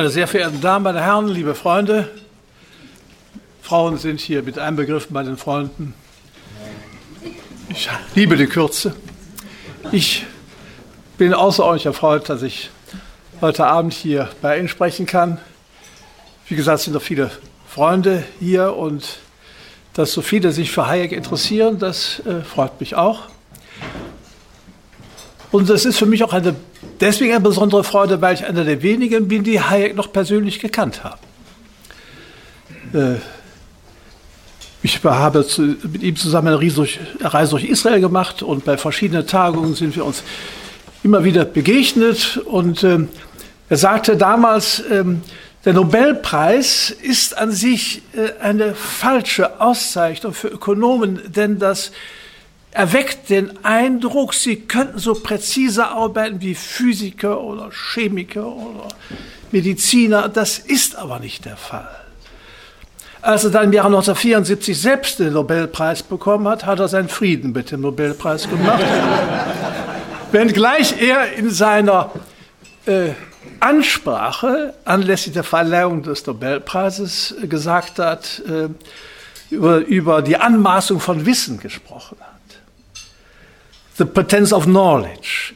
Meine sehr verehrten Damen, meine Herren, liebe Freunde, Frauen sind hier mit einbegriffen bei den Freunden. Ich liebe die Kürze. Ich bin außerordentlich erfreut, dass ich heute Abend hier bei Ihnen sprechen kann. Wie gesagt, es sind noch viele Freunde hier und dass so viele sich für Hayek interessieren, das äh, freut mich auch. Und das ist für mich auch eine, deswegen eine besondere Freude, weil ich einer der wenigen bin, die Hayek noch persönlich gekannt haben. Äh, ich habe mit ihm zusammen eine Reise durch Israel gemacht und bei verschiedenen Tagungen sind wir uns immer wieder begegnet. Und äh, er sagte damals, ähm, der Nobelpreis ist an sich äh, eine falsche Auszeichnung für Ökonomen, denn das erweckt den Eindruck, sie könnten so präzise arbeiten wie Physiker oder Chemiker oder Mediziner. Das ist aber nicht der Fall. Als er dann im Jahre 1974 selbst den Nobelpreis bekommen hat, hat er seinen Frieden mit dem Nobelpreis gemacht. Wenngleich er in seiner äh, Ansprache anlässlich der Verleihung des Nobelpreises gesagt hat, äh, über, über die Anmaßung von Wissen gesprochen hat. The Pretense of Knowledge.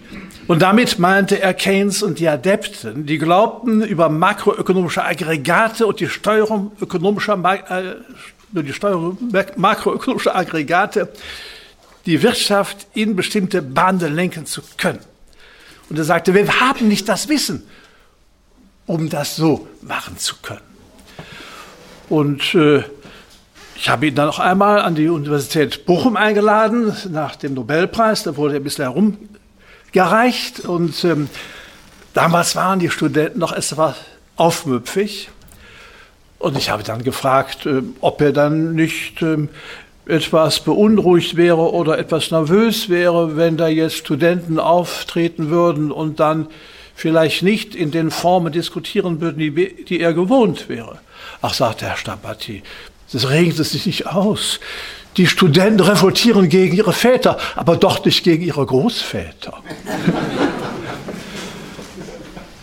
Und damit meinte er Keynes und die Adepten, die glaubten, über makroökonomische Aggregate und die Steuerung ökonomischer, äh, die Steuerung makroökonomischer Aggregate die Wirtschaft in bestimmte Bahnen lenken zu können. Und er sagte, wir haben nicht das Wissen, um das so machen zu können. Und äh, ich habe ihn dann noch einmal an die Universität Bochum eingeladen, nach dem Nobelpreis, da wurde er ein bisschen herumgereicht. Und ähm, damals waren die Studenten noch etwas aufmüpfig. Und ich habe dann gefragt, äh, ob er dann nicht äh, etwas beunruhigt wäre oder etwas nervös wäre, wenn da jetzt Studenten auftreten würden und dann vielleicht nicht in den Formen diskutieren würden, die, die er gewohnt wäre. Ach, sagte Herr Stabatti, das regnet es sich nicht aus. Die Studenten revoltieren gegen ihre Väter, aber doch nicht gegen ihre Großväter.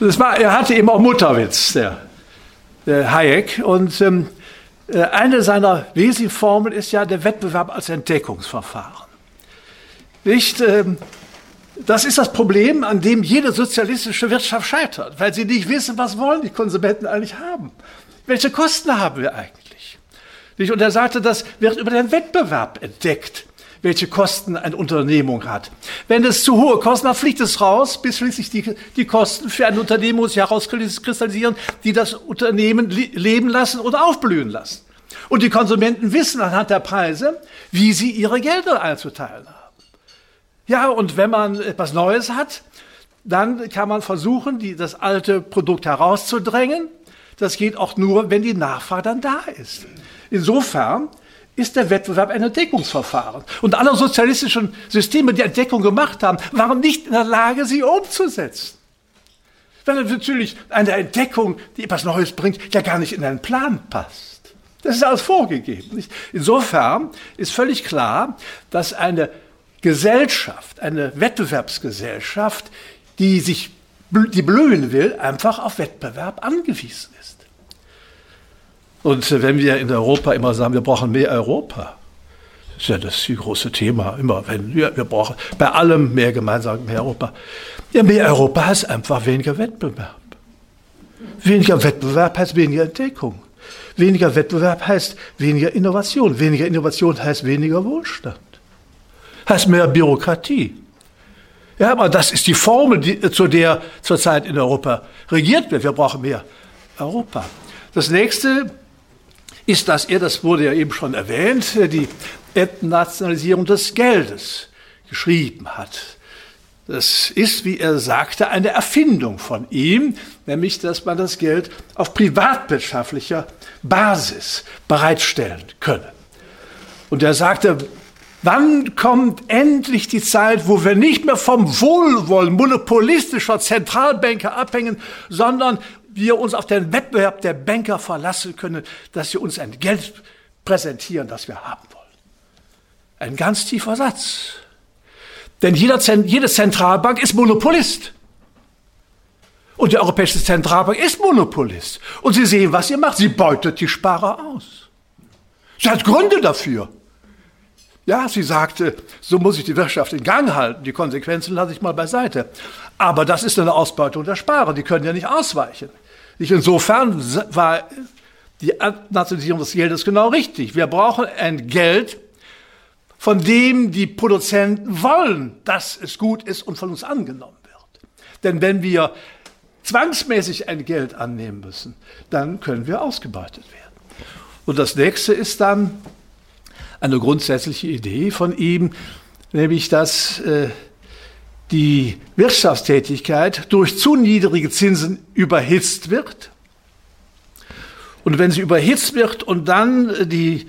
das war, er hatte eben auch Mutterwitz, der, der Hayek. Und ähm, äh, eine seiner wesentlichen Formeln ist ja der Wettbewerb als Entdeckungsverfahren. Nicht? Ähm, das ist das Problem, an dem jede sozialistische Wirtschaft scheitert, weil sie nicht wissen, was wollen die Konsumenten eigentlich haben. Welche Kosten haben wir eigentlich? Und er sagte, das wird über den Wettbewerb entdeckt, welche Kosten eine Unternehmung hat. Wenn es zu hohe Kosten hat, fliegt es raus, bis schließlich die, die Kosten für ein Unternehmen sich herauskristallisieren, die das Unternehmen leben lassen oder aufblühen lassen. Und die Konsumenten wissen anhand der Preise, wie sie ihre Gelder einzuteilen haben. Ja, und wenn man etwas Neues hat, dann kann man versuchen, die, das alte Produkt herauszudrängen. Das geht auch nur, wenn die Nachfrage dann da ist. Insofern ist der Wettbewerb ein Entdeckungsverfahren. Und alle sozialistischen Systeme, die Entdeckung gemacht haben, waren nicht in der Lage, sie umzusetzen. Weil natürlich eine Entdeckung, die etwas Neues bringt, ja gar nicht in einen Plan passt. Das ist alles vorgegeben. Insofern ist völlig klar, dass eine Gesellschaft, eine Wettbewerbsgesellschaft, die sich, die blühen will, einfach auf Wettbewerb angewiesen ist. Und wenn wir in Europa immer sagen, wir brauchen mehr Europa, ist ja das große Thema, immer wenn wir, wir brauchen bei allem mehr gemeinsam, mehr Europa. Ja, mehr Europa heißt einfach weniger Wettbewerb. Weniger Wettbewerb heißt weniger Entdeckung. Weniger Wettbewerb heißt weniger Innovation. Weniger Innovation heißt weniger Wohlstand heißt mehr Bürokratie. Ja, aber das ist die Formel, die, zu der zurzeit in Europa regiert wird. Wir brauchen mehr Europa. Das nächste ist, dass er, das wurde ja eben schon erwähnt, die Entnationalisierung des Geldes geschrieben hat. Das ist, wie er sagte, eine Erfindung von ihm, nämlich, dass man das Geld auf privatwirtschaftlicher Basis bereitstellen könne. Und er sagte, Wann kommt endlich die Zeit, wo wir nicht mehr vom Wohlwollen monopolistischer Zentralbanker abhängen, sondern wir uns auf den Wettbewerb der Banker verlassen können, dass sie uns ein Geld präsentieren, das wir haben wollen. Ein ganz tiefer Satz. Denn jeder, jede Zentralbank ist Monopolist. Und die Europäische Zentralbank ist Monopolist. Und Sie sehen, was sie macht. Sie beutet die Sparer aus. Sie hat Gründe dafür. Ja, sie sagte, so muss ich die Wirtschaft in Gang halten. Die Konsequenzen lasse ich mal beiseite. Aber das ist eine Ausbeutung der Sparer. Die können ja nicht ausweichen. Insofern war die Nationalisierung des Geldes genau richtig. Wir brauchen ein Geld, von dem die Produzenten wollen, dass es gut ist und von uns angenommen wird. Denn wenn wir zwangsmäßig ein Geld annehmen müssen, dann können wir ausgebeutet werden. Und das nächste ist dann eine grundsätzliche Idee von ihm, nämlich dass äh, die Wirtschaftstätigkeit durch zu niedrige Zinsen überhitzt wird. Und wenn sie überhitzt wird und dann die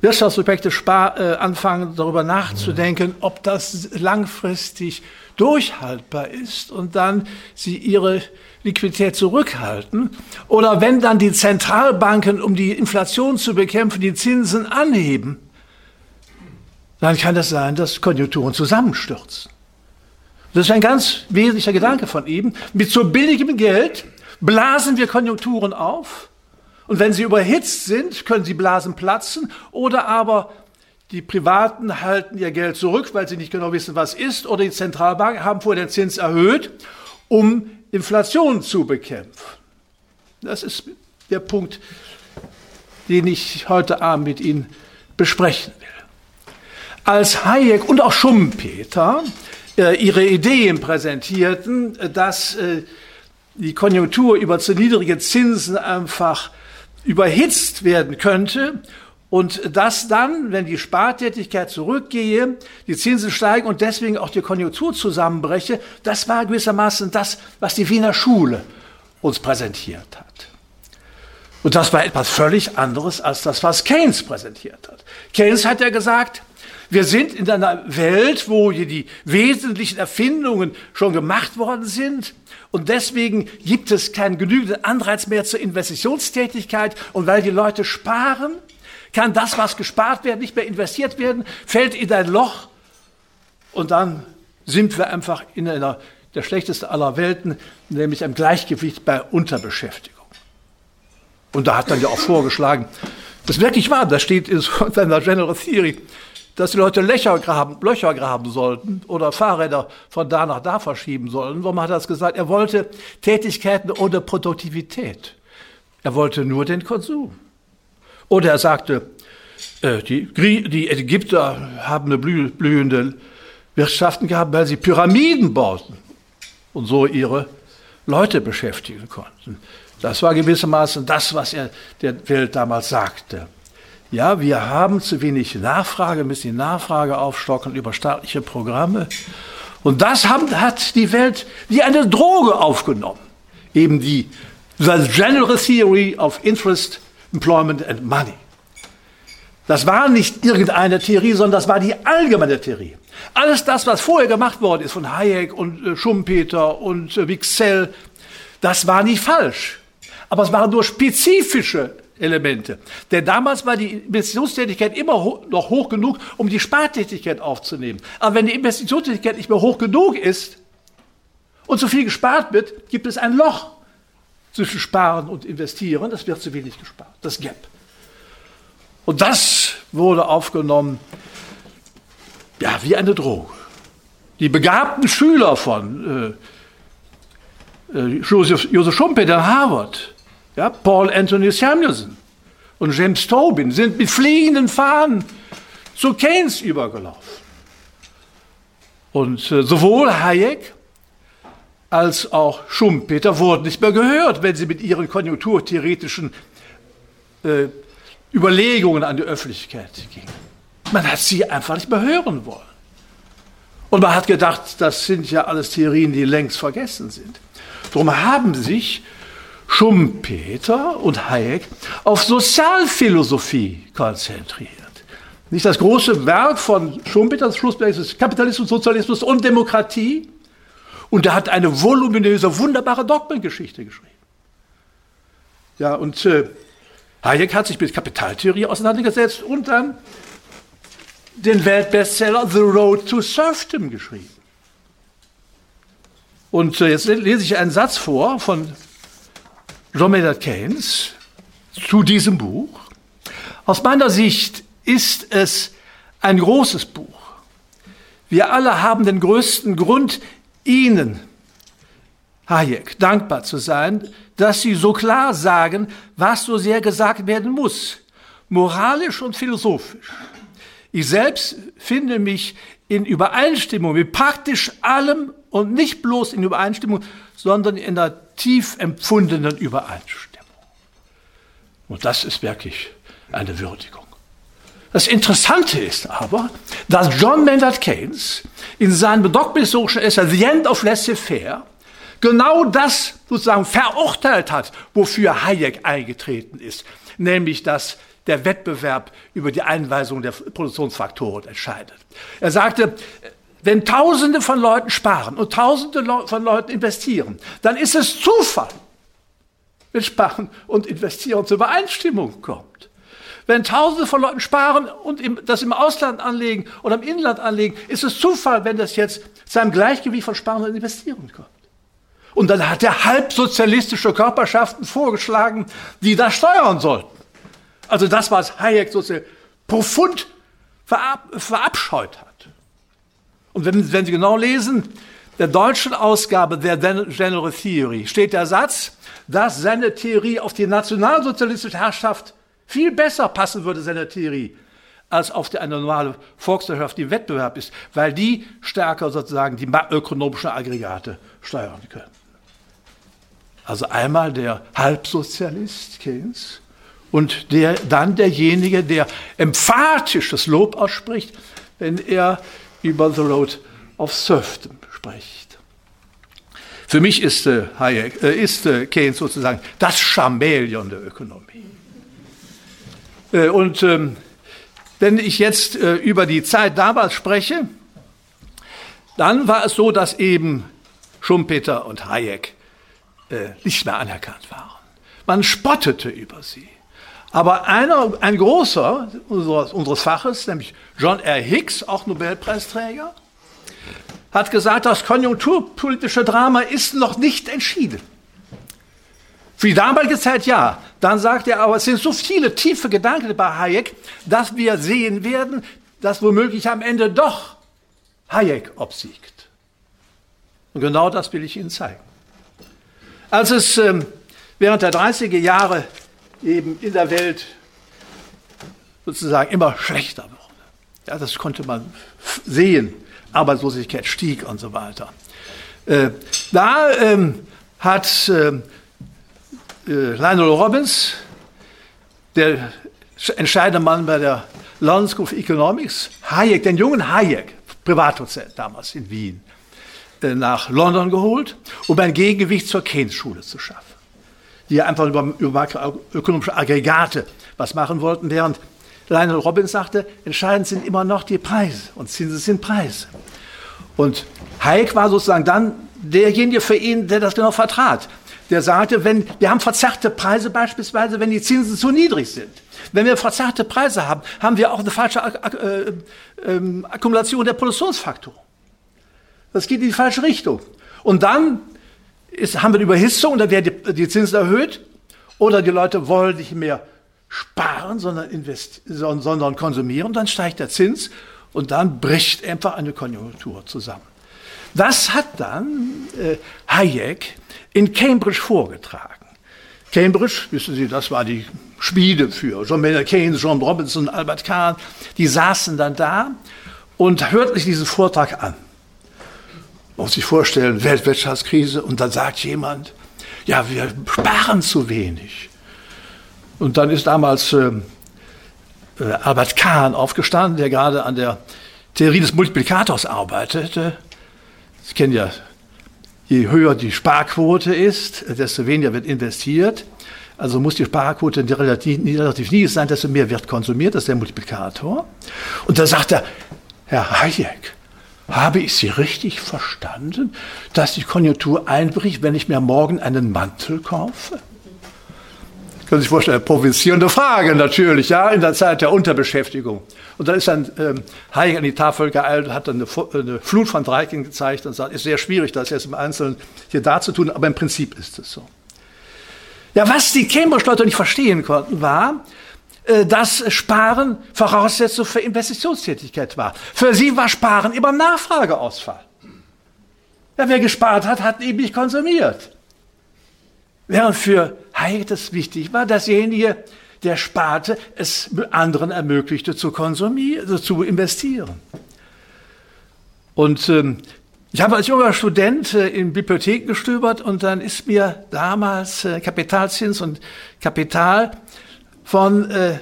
Wirtschaftsobjekte äh, anfangen, darüber nachzudenken, ob das langfristig durchhaltbar ist und dann sie ihre Liquidität zurückhalten. Oder wenn dann die Zentralbanken, um die Inflation zu bekämpfen, die Zinsen anheben, dann kann das sein, dass Konjunkturen zusammenstürzen. Das ist ein ganz wesentlicher Gedanke von ihm. Mit so billigem Geld blasen wir Konjunkturen auf und wenn sie überhitzt sind, können sie Blasen platzen oder aber die Privaten halten ihr Geld zurück, weil sie nicht genau wissen, was ist, oder die Zentralbanken haben vorher den Zins erhöht, um Inflation zu bekämpfen. Das ist der Punkt, den ich heute Abend mit Ihnen besprechen will. Als Hayek und auch Schumpeter äh, ihre Ideen präsentierten, äh, dass äh, die Konjunktur über zu niedrige Zinsen einfach überhitzt werden könnte und dass dann, wenn die Spartätigkeit zurückgehe, die Zinsen steigen und deswegen auch die Konjunktur zusammenbreche, das war gewissermaßen das, was die Wiener Schule uns präsentiert hat. Und das war etwas völlig anderes als das, was Keynes präsentiert hat. Keynes hat ja gesagt, wir sind in einer Welt, wo die wesentlichen Erfindungen schon gemacht worden sind. Und deswegen gibt es keinen genügenden Anreiz mehr zur Investitionstätigkeit. Und weil die Leute sparen, kann das, was gespart wird, nicht mehr investiert werden, fällt in ein Loch. Und dann sind wir einfach in einer der schlechtesten aller Welten, nämlich im Gleichgewicht bei Unterbeschäftigung. Und da hat dann ja auch vorgeschlagen, das ist wirklich wahr, das steht in seiner General Theory, dass die Leute Löcher graben, Löcher graben sollten oder Fahrräder von da nach da verschieben sollen. Warum hat er das gesagt? Er wollte Tätigkeiten ohne Produktivität. Er wollte nur den Konsum. Oder er sagte, äh, die, die Ägypter haben eine blühende Wirtschaften gehabt, weil sie Pyramiden bauten und so ihre Leute beschäftigen konnten. Das war gewissermaßen das, was er der Welt damals sagte. Ja, wir haben zu wenig Nachfrage, müssen die Nachfrage aufstocken über staatliche Programme. Und das hat die Welt wie eine Droge aufgenommen. Eben die General Theory of Interest, Employment and Money. Das war nicht irgendeine Theorie, sondern das war die allgemeine Theorie. Alles das, was vorher gemacht worden ist von Hayek und äh, Schumpeter und äh, Wicksell, das war nicht falsch. Aber es waren nur spezifische Elemente. Denn damals war die Investitionstätigkeit immer noch hoch genug, um die Spartätigkeit aufzunehmen. Aber wenn die Investitionstätigkeit nicht mehr hoch genug ist und zu viel gespart wird, gibt es ein Loch zwischen Sparen und Investieren. Es wird zu wenig gespart, das Gap. Und das wurde aufgenommen, ja, wie eine Droge. Die begabten Schüler von äh, äh, Joseph, Joseph Schumpeter Harvard, ja, Paul Anthony Samuelson und James Tobin sind mit fliegenden Fahnen zu Keynes übergelaufen. Und äh, sowohl Hayek als auch Schumpeter wurden nicht mehr gehört, wenn sie mit ihren konjunkturtheoretischen äh, Überlegungen an die Öffentlichkeit gingen. Man hat sie einfach nicht mehr hören wollen. Und man hat gedacht, das sind ja alles Theorien, die längst vergessen sind. Darum haben sich Schumpeter und Hayek auf Sozialphilosophie konzentriert. Nicht das große Werk von Schumpeter, das Schlusswerk ist Kapitalismus, Sozialismus und Demokratie. Und er hat eine voluminöse, wunderbare Dogmengeschichte geschrieben. Ja, und äh, Hayek hat sich mit Kapitaltheorie auseinandergesetzt und dann den Weltbestseller The Road to Serfdom geschrieben. Und äh, jetzt lese ich einen Satz vor von John Maynard Keynes zu diesem Buch. Aus meiner Sicht ist es ein großes Buch. Wir alle haben den größten Grund, Ihnen, Hayek, dankbar zu sein, dass Sie so klar sagen, was so sehr gesagt werden muss, moralisch und philosophisch. Ich selbst finde mich in Übereinstimmung mit praktisch allem und nicht bloß in Übereinstimmung, sondern in einer tief empfundenen Übereinstimmung. Und das ist wirklich eine Würdigung. Das Interessante ist aber, dass John Maynard Keynes in seinem dogmatischen Essay The End of Laissez-faire genau das sozusagen verurteilt hat, wofür Hayek eingetreten ist, nämlich dass der Wettbewerb über die Einweisung der Produktionsfaktoren entscheidet. Er sagte, wenn Tausende von Leuten sparen und Tausende von Leuten investieren, dann ist es Zufall, wenn Sparen und Investieren zur Übereinstimmung kommt. Wenn Tausende von Leuten sparen und das im Ausland anlegen oder im Inland anlegen, ist es Zufall, wenn das jetzt zu einem Gleichgewicht von Sparen und Investieren kommt. Und dann hat er halbsozialistische Körperschaften vorgeschlagen, die das steuern sollten. Also das, was Hayek sozusagen profund verab verabscheut hat. Und wenn, wenn Sie genau lesen, der deutschen Ausgabe der General Theory steht der Satz, dass seine Theorie auf die nationalsozialistische Herrschaft viel besser passen würde, seine Theorie, als auf die, eine normale Volkswirtschaft, die Wettbewerb ist, weil die stärker sozusagen die ökonomischen Aggregate steuern können. Also einmal der Halbsozialist Keynes und der, dann derjenige, der emphatisches Lob ausspricht, wenn er über The Road of Serfdom spricht. Für mich ist, äh, Hayek, äh, ist äh, Keynes sozusagen das Chamäleon der Ökonomie. Äh, und ähm, wenn ich jetzt äh, über die Zeit damals spreche, dann war es so, dass eben Schumpeter und Hayek äh, nicht mehr anerkannt waren. Man spottete über sie. Aber einer, ein großer unseres, unseres Faches, nämlich John R. Hicks, auch Nobelpreisträger, hat gesagt, das konjunkturpolitische Drama ist noch nicht entschieden. Für die damalige Zeit ja. Dann sagt er aber, es sind so viele tiefe Gedanken bei Hayek, dass wir sehen werden, dass womöglich am Ende doch Hayek obsiegt. Und genau das will ich Ihnen zeigen. Als es ähm, während der 30er Jahre eben in der Welt sozusagen immer schlechter wurde. Ja, das konnte man sehen. Arbeitslosigkeit stieg und so weiter. Äh, da ähm, hat äh, äh, Lionel Robbins, der entscheidende Mann bei der London School of Economics, Hayek, den jungen Hayek, Privatdozent damals in Wien, äh, nach London geholt, um ein Gegengewicht zur Keynes-Schule zu schaffen die einfach über, über makroökonomische Aggregate was machen wollten, während Lionel Robbins sagte, entscheidend sind immer noch die Preise und Zinsen sind Preise. Und Hayek war sozusagen dann derjenige für ihn, der das genau vertrat. Der sagte, wenn, wir haben verzerrte Preise beispielsweise, wenn die Zinsen zu niedrig sind. Wenn wir verzerrte Preise haben, haben wir auch eine falsche äh, äh, Akkumulation der Produktionsfaktoren. Das geht in die falsche Richtung. Und dann ist, haben wir eine Überhitzung dann werden die, die Zinsen erhöht oder die Leute wollen nicht mehr sparen, sondern, investieren, sondern konsumieren, dann steigt der Zins und dann bricht einfach eine Konjunktur zusammen. Das hat dann äh, Hayek in Cambridge vorgetragen. Cambridge, wissen Sie, das war die Schmiede für John Maynard Keynes, John Robinson, Albert Kahn. Die saßen dann da und hörten sich diesen Vortrag an. Muss sich vorstellen, Weltwirtschaftskrise und dann sagt jemand, ja, wir sparen zu wenig. Und dann ist damals äh, äh, Albert Kahn aufgestanden, der gerade an der Theorie des Multiplikators arbeitete. Sie kennen ja, je höher die Sparquote ist, desto weniger wird investiert. Also muss die Sparquote relativ, relativ niedrig sein, desto mehr wird konsumiert, das ist der Multiplikator. Und da sagt er, Herr Hayek, habe ich Sie richtig verstanden, dass die Konjunktur einbricht, wenn ich mir morgen einen Mantel kaufe? Können Sie sich vorstellen, provozierende Frage natürlich, ja, in der Zeit der Unterbeschäftigung. Und dann ist dann ähm, Hayek an die Tafel geeilt und hat dann eine, eine Flut von Dreiecken gezeigt und sagt, ist sehr schwierig, das jetzt im Einzelnen hier darzutun, aber im Prinzip ist es so. Ja, was die Cambridge-Leute nicht verstehen konnten, war, äh, dass Sparen Voraussetzung für Investitionstätigkeit war. Für sie war Sparen immer Nachfrageausfall. Ja, wer gespart hat, hat eben nicht konsumiert. Während für Hayek das wichtig war, dass derjenige, der sparte, es anderen ermöglichte zu konsumieren, also zu investieren. Und ähm, ich habe als junger Student äh, in Bibliotheken gestöbert und dann ist mir damals äh, Kapitalzins und Kapital von äh,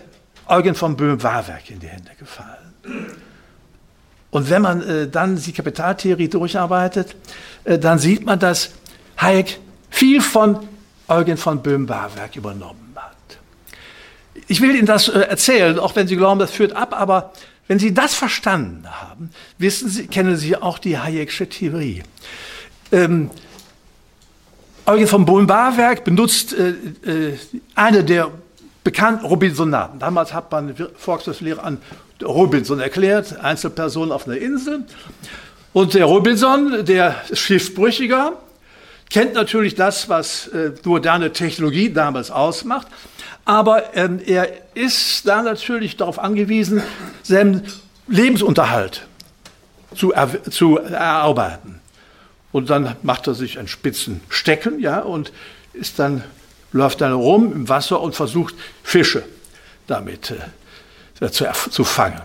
Eugen von Böhm-Warwerk in die Hände gefallen. Und wenn man äh, dann die Kapitaltheorie durcharbeitet, äh, dann sieht man, dass Hayek viel von Eugen von Böhm-Barwerk übernommen hat. Ich will Ihnen das äh, erzählen, auch wenn Sie glauben, das führt ab, aber wenn Sie das verstanden haben, wissen Sie, kennen Sie auch die Hayek'sche Theorie. Ähm, Eugen von Böhm-Barwerk benutzt äh, äh, eine der bekannten Robinsonaten. Damals hat man Volkswirtschaftslehre an Robinson erklärt, Einzelperson auf einer Insel. Und der Robinson, der Schiffbrüchiger, kennt natürlich das, was äh, moderne Technologie damals ausmacht, aber ähm, er ist da natürlich darauf angewiesen, seinen Lebensunterhalt zu, er, zu erarbeiten. Und dann macht er sich einen spitzen Stecken, ja, und ist dann, läuft dann rum im Wasser und versucht, Fische damit äh, zu, zu fangen.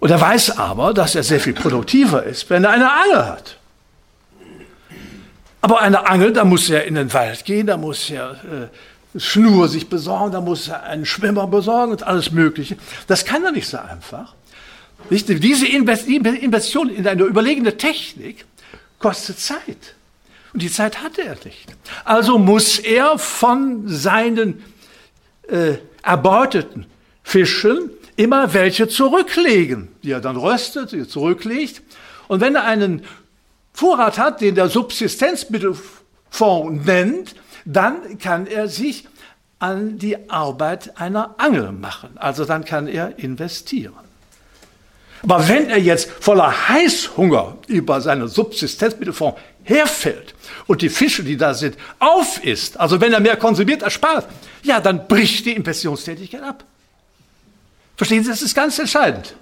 Und er weiß aber, dass er sehr viel produktiver ist, wenn er eine Angel hat. Aber eine Angel, da muss er in den Wald gehen, da muss er äh, Schnur sich besorgen, da muss er einen Schwimmer besorgen und alles Mögliche. Das kann er nicht so einfach. Diese Investition in eine überlegene Technik kostet Zeit. Und die Zeit hatte er nicht. Also muss er von seinen äh, erbeuteten Fischen immer welche zurücklegen, die er dann röstet, die er zurücklegt. Und wenn er einen Vorrat hat, den der Subsistenzmittelfonds nennt, dann kann er sich an die Arbeit einer Angel machen. Also dann kann er investieren. Aber wenn er jetzt voller Heißhunger über seinen Subsistenzmittelfonds herfällt und die Fische, die da sind, aufisst, also wenn er mehr konsumiert als spart, ja, dann bricht die Investitionstätigkeit ab. Verstehen Sie, das ist ganz entscheidend.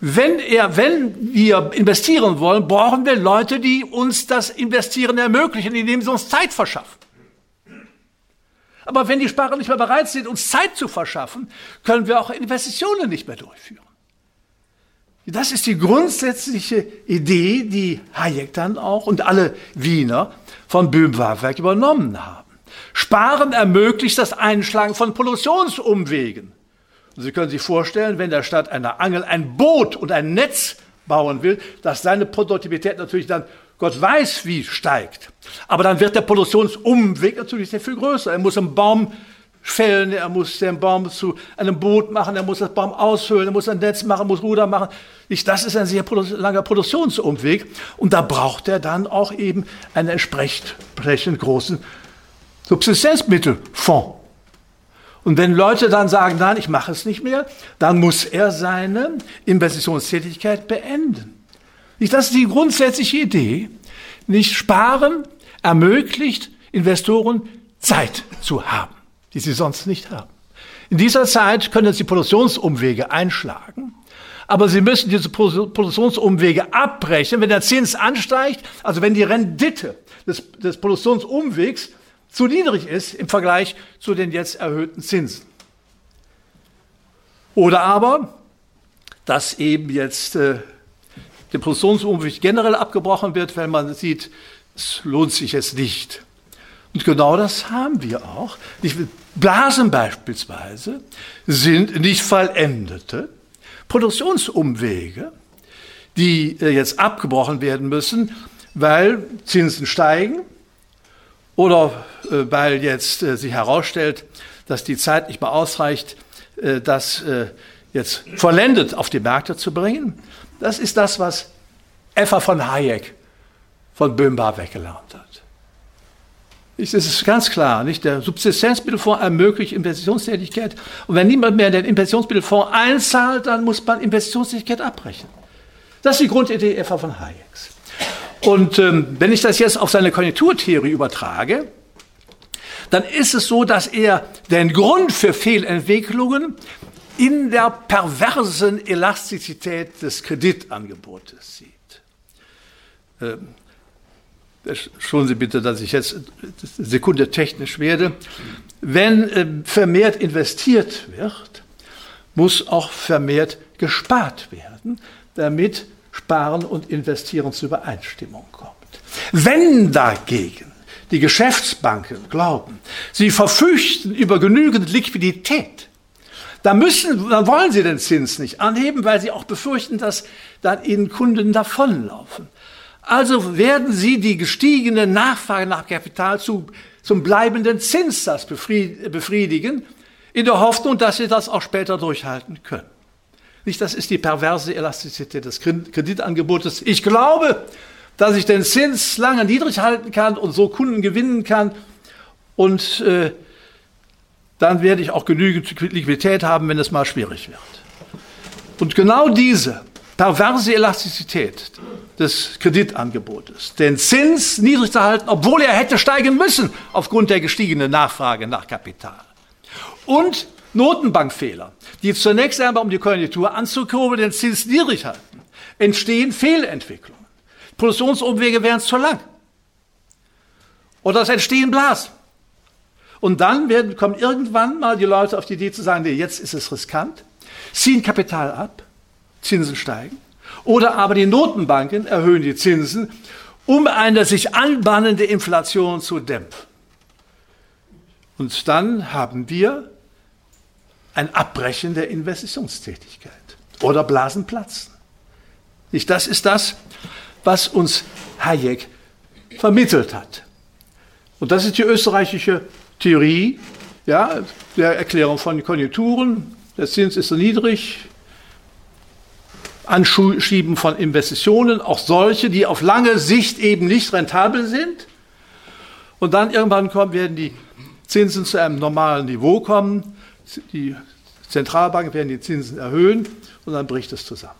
Wenn, er, wenn wir investieren wollen, brauchen wir Leute, die uns das Investieren ermöglichen, indem sie uns Zeit verschaffen. Aber wenn die Sparer nicht mehr bereit sind, uns Zeit zu verschaffen, können wir auch Investitionen nicht mehr durchführen. Das ist die grundsätzliche Idee, die Hayek dann auch und alle Wiener von Böhm-Warwerk übernommen haben. Sparen ermöglicht das Einschlagen von Produktionsumwegen. Und Sie können sich vorstellen, wenn der Stadt einer Angel ein Boot und ein Netz bauen will, dass seine Produktivität natürlich dann Gott weiß wie steigt. Aber dann wird der Produktionsumweg natürlich sehr viel größer. Er muss einen Baum fällen, er muss den Baum zu einem Boot machen, er muss das Baum aushöhlen, er muss ein Netz machen, muss Ruder machen. Das ist ein sehr langer Produktionsumweg. Und da braucht er dann auch eben einen entsprechend großen Subsistenzmittelfonds. Und wenn Leute dann sagen, nein, ich mache es nicht mehr, dann muss er seine Investitionstätigkeit beenden. Das ist die grundsätzliche Idee. Nicht sparen ermöglicht Investoren Zeit zu haben, die sie sonst nicht haben. In dieser Zeit können sie Produktionsumwege einschlagen, aber sie müssen diese Produktionsumwege abbrechen, wenn der Zins ansteigt, also wenn die Rendite des, des Produktionsumwegs zu niedrig ist im Vergleich zu den jetzt erhöhten Zinsen. Oder aber, dass eben jetzt äh, der Produktionsumweg generell abgebrochen wird, wenn man sieht, es lohnt sich jetzt nicht. Und genau das haben wir auch. Blasen beispielsweise sind nicht vollendete Produktionsumwege, die äh, jetzt abgebrochen werden müssen, weil Zinsen steigen oder äh, weil jetzt äh, sich herausstellt, dass die Zeit nicht mehr ausreicht, äh, das jetzt vollendet auf die Märkte zu bringen. Das ist das, was Effa von Hayek von Böhm-Barwerk gelernt hat. Das ist ganz klar. Nicht? Der Subsistenzmittelfonds ermöglicht Investitionstätigkeit. Und wenn niemand mehr den Investitionsmittelfonds einzahlt, dann muss man Investitionstätigkeit abbrechen. Das ist die Grundidee etwa von Hayeks. Und ähm, wenn ich das jetzt auf seine Konjunkturtheorie übertrage, dann ist es so, dass er den Grund für Fehlentwicklungen in der perversen Elastizität des Kreditangebotes sieht. Ähm, Schon Sie bitte, dass ich jetzt eine Sekunde technisch werde. Wenn äh, vermehrt investiert wird, muss auch vermehrt gespart werden, damit Sparen und Investieren zur Übereinstimmung kommt. Wenn dagegen die Geschäftsbanken glauben, sie verfüchten über genügend Liquidität, dann müssen, dann wollen sie den Zins nicht anheben, weil sie auch befürchten, dass dann ihnen Kunden davonlaufen. Also werden sie die gestiegene Nachfrage nach Kapital zu, zum bleibenden Zinssatz befriedigen, in der Hoffnung, dass sie das auch später durchhalten können. Nicht, das ist die perverse Elastizität des Kreditangebotes. Ich glaube, dass ich den Zins lange niedrig halten kann und so Kunden gewinnen kann und äh, dann werde ich auch genügend Liquidität haben, wenn es mal schwierig wird. Und genau diese perverse Elastizität des Kreditangebotes, den Zins niedrig zu halten, obwohl er hätte steigen müssen aufgrund der gestiegenen Nachfrage nach Kapital. Und Notenbankfehler, die zunächst einmal, um die Konjunktur anzukurbeln, den Zins niedrig halten, entstehen Fehlentwicklungen. Produktionsumwege wären zu lang. Oder es entstehen Blasen. Und dann werden, kommen irgendwann mal die Leute auf die Idee zu sagen, nee, jetzt ist es riskant, ziehen Kapital ab, Zinsen steigen. Oder aber die Notenbanken erhöhen die Zinsen, um eine sich anbahnende Inflation zu dämpfen. Und dann haben wir ein Abbrechen der Investitionstätigkeit oder Blasen platzen. Nicht, das ist das, was uns Hayek vermittelt hat. Und das ist die österreichische Theorie ja, der Erklärung von Konjunkturen. Der Zins ist so niedrig, Anschieben von Investitionen, auch solche, die auf lange Sicht eben nicht rentabel sind. Und dann irgendwann kommen, werden die Zinsen zu einem normalen Niveau kommen. Die Zentralbanken werden die Zinsen erhöhen und dann bricht es zusammen.